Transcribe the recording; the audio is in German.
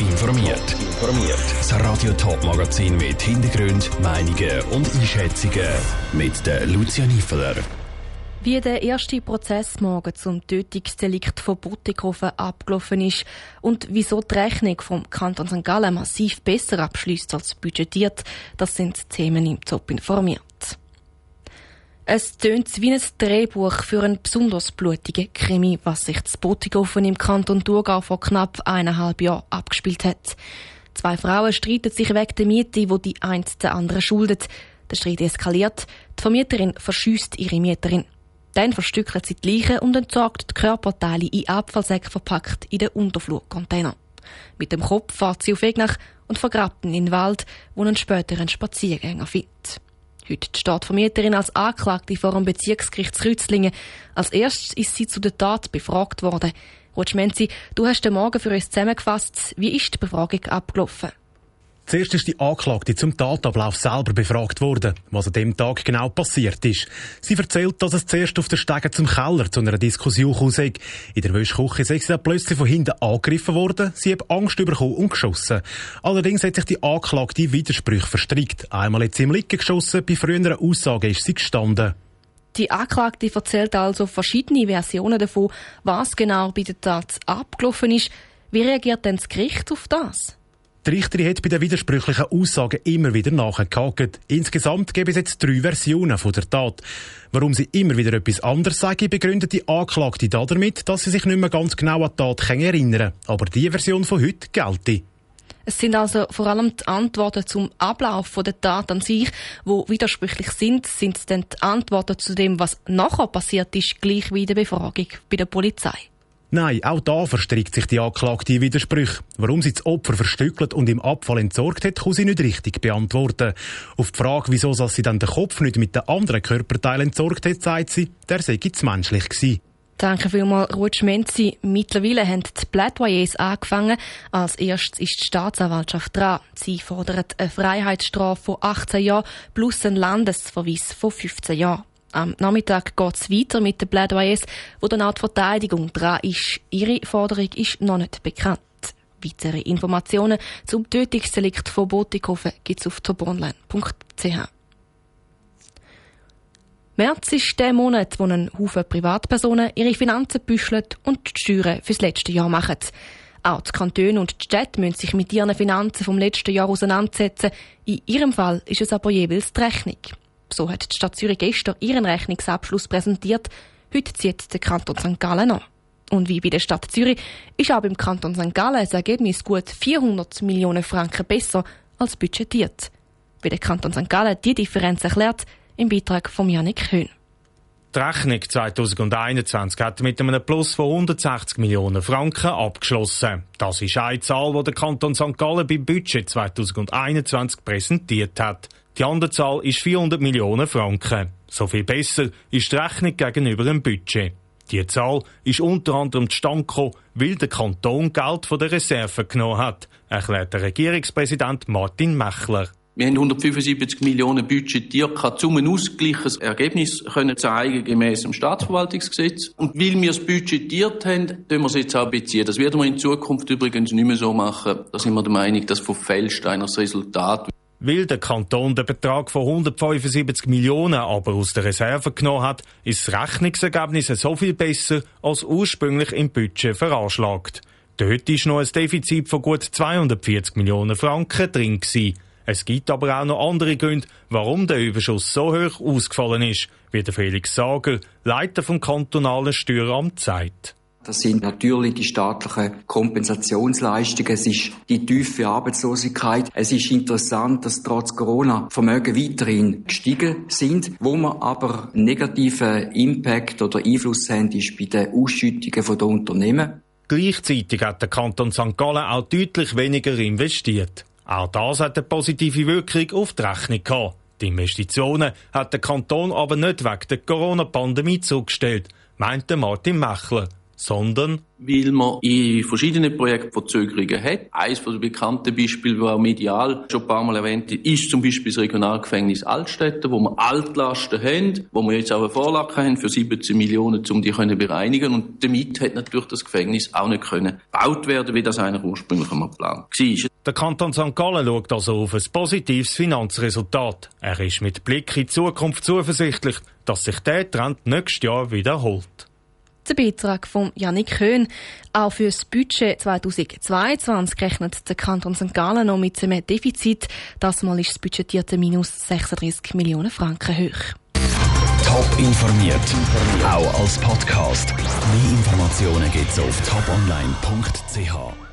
informiert. Informiert. Das Radio Top Magazin mit Hintergrund, Meinungen und Einschätzungen mit der Lucia Niefeler. Wie der erste Prozess morgen zum Tötungsdelikt von Butikofen abgelaufen ist und wieso die Rechnung vom Kanton St. Gallen massiv besser abschließt als budgetiert, das sind Themen im Top informiert. Es tönt wie ein Drehbuch für einen besonders blutigen Krimi, was sich das Butikofen im Kanton Thurgau vor knapp eineinhalb Jahren abgespielt hat. Zwei Frauen streiten sich wegen der Miete, wo die eine der andere schuldet. Der Streit eskaliert. Die Vermieterin verschüsst ihre Mieterin. Dann verstückelt sie die Leiche und entsorgt die Körperteile in Abfallsäcke verpackt in den Unterflurcontainer. Mit dem Kopf fährt sie auf Wegnach und vergrabt ihn in den Wald, wo einen späteren Spaziergänger findet. Heute steht die Vermieterin als Anklagte vor dem Bezirksgericht Rützlingen. Als erstes ist sie zu der Tat befragt worden. Rutschmenzi, du hast den Morgen für uns zusammengefasst. Wie ist die Befragung abgelaufen? Zuerst ist die Anklagte zum Tatablauf selber befragt worden, was an dem Tag genau passiert ist. Sie erzählt, dass es zuerst auf der Stege zum Keller zu einer Diskussion kam. In der Wäschküche sei sie dann plötzlich von hinten angegriffen worden, sie hat Angst bekommen und geschossen. Allerdings hat sich die Anklagte Widersprüche verstrickt. Einmal hat sie im Liegen geschossen, bei früheren Aussagen ist sie gestanden. Die Anklagte erzählt also verschiedene Versionen davon, was genau bei der Tat abgelaufen ist. Wie reagiert denn das Gericht auf das? Die Richterin hat bei den widersprüchlichen Aussagen immer wieder nachgehakt. Insgesamt gibt es jetzt drei Versionen von der Tat. Warum sie immer wieder etwas anderes sagen, begründet die Anklagte damit, dass sie sich nicht mehr ganz genau an die Tat erinnern kann. Aber die Version von heute gelte. Es sind also vor allem die Antworten zum Ablauf der Tat an sich, wo widersprüchlich sind. Sind es denn die Antworten zu dem, was nachher passiert ist, gleich wie in der Befragung bei der Polizei? Nein, auch da verstrickt sich die Anklagte in Widersprüche. Warum sie das Opfer verstückelt und im Abfall entsorgt hat, kann sie nicht richtig beantworten. Auf die Frage, wieso sie dann den Kopf nicht mit den anderen Körperteilen entsorgt hat, sagt sie, der sei zu menschlich gewesen. Danke vielmals, Rutsch Menzi. Mittlerweile haben die Plädoyers angefangen. Als erstes ist die Staatsanwaltschaft dran. Sie fordert eine Freiheitsstrafe von 18 Jahren plus einen Landesverweis von 15 Jahren. Am Nachmittag geht es weiter mit den Plädoyers, wo dann auch die Verteidigung dran ist. Ihre Forderung ist noch nicht bekannt. Weitere Informationen zum Tötungsdelikt von Botikofen gibt es auf tobonline.ch. März ist der Monat, wo ein Haufen Privatpersonen ihre Finanzen büscheln und die Steuern fürs letzte Jahr machen. Auch die Kantone und die Städte müssen sich mit ihren Finanzen vom letzten Jahr auseinandersetzen. In ihrem Fall ist es aber jeweils die Rechnung. So hat die Stadt Zürich gestern ihren Rechnungsabschluss präsentiert. Heute zieht der Kanton St. Gallen an. Und wie bei der Stadt Zürich ist auch beim Kanton St. Gallen das Ergebnis gut 400 Millionen Franken besser als budgetiert. Wie der Kanton St. Gallen die Differenz erklärt, im Beitrag von Janik Höhn. Die Rechnung 2021 hat mit einem Plus von 160 Millionen Franken abgeschlossen. Das ist eine Zahl, die der Kanton St. Gallen beim Budget 2021 präsentiert hat. Die andere Zahl ist 400 Millionen Franken. So viel besser ist die Rechnung gegenüber dem Budget. Die Zahl ist unter anderem zustande gekommen, weil der Kanton Geld von der Reserve genommen hat, erklärt der Regierungspräsident Martin Mechler. Wir haben 175 Millionen budgetiert, kann zum ein ausgleiches Ergebnis können zeigen gemäß dem Staatsverwaltungsgesetz. Und weil wir es budgetiert haben, tun wir es jetzt auch beziehen. Das werden wir in Zukunft übrigens nicht mehr so machen. Da sind wir der Meinung, dass verfälscht einer das Resultat. Weil der Kanton den Betrag von 175 Millionen aber aus der Reserve genommen hat, ist das Rechnungsergebnis so viel besser als ursprünglich im Budget veranschlagt. Dort ist noch ein Defizit von gut 240 Millionen Franken drin gewesen. Es gibt aber auch noch andere Gründe, warum der Überschuss so hoch ausgefallen ist, wie der Felix Sager, Leiter vom kantonalen Steueramt, sagt. Das sind natürlich die staatlichen Kompensationsleistungen. Es ist die tiefe Arbeitslosigkeit. Es ist interessant, dass trotz Corona Vermögen weiterhin gestiegen sind. Wo man aber negativen Impact oder Einfluss haben, ist bei den Ausschüttungen der Unternehmen. Gleichzeitig hat der Kanton St. Gallen auch deutlich weniger investiert. Auch das hat eine positive Wirkung auf die Rechnung gehabt. Die Investitionen hat der Kanton aber nicht wegen der Corona-Pandemie zugestellt, meinte Martin Mechler. sondern weil man in verschiedenen Projekten Verzögerungen hat. Eines den bekannten Beispielen, das auch medial schon ein paar Mal erwähnt ist, ist zum Beispiel das Regionalgefängnis Altstädte, wo wir Altlasten haben, wo wir jetzt auch eine Vorlage haben für 17 Millionen, um die können bereinigen und damit hat natürlich das Gefängnis auch nicht gebaut werden, wie das eigentlich ursprünglich einmal geplant war. Der Kanton St. Gallen schaut also auf ein positives Finanzresultat. Er ist mit Blick in die Zukunft zuversichtlich, dass sich der Trend nächstes Jahr wiederholt. Der Beitrag von Janik Köhn. Auch für das Budget 2022 rechnet der Kanton St. Gallen noch mit einem Defizit. Das Mal ist das budgetierte Minus 36 Millionen Franken hoch. Top informiert, auch als Podcast. Mehr Informationen gibt's auf toponline.ch.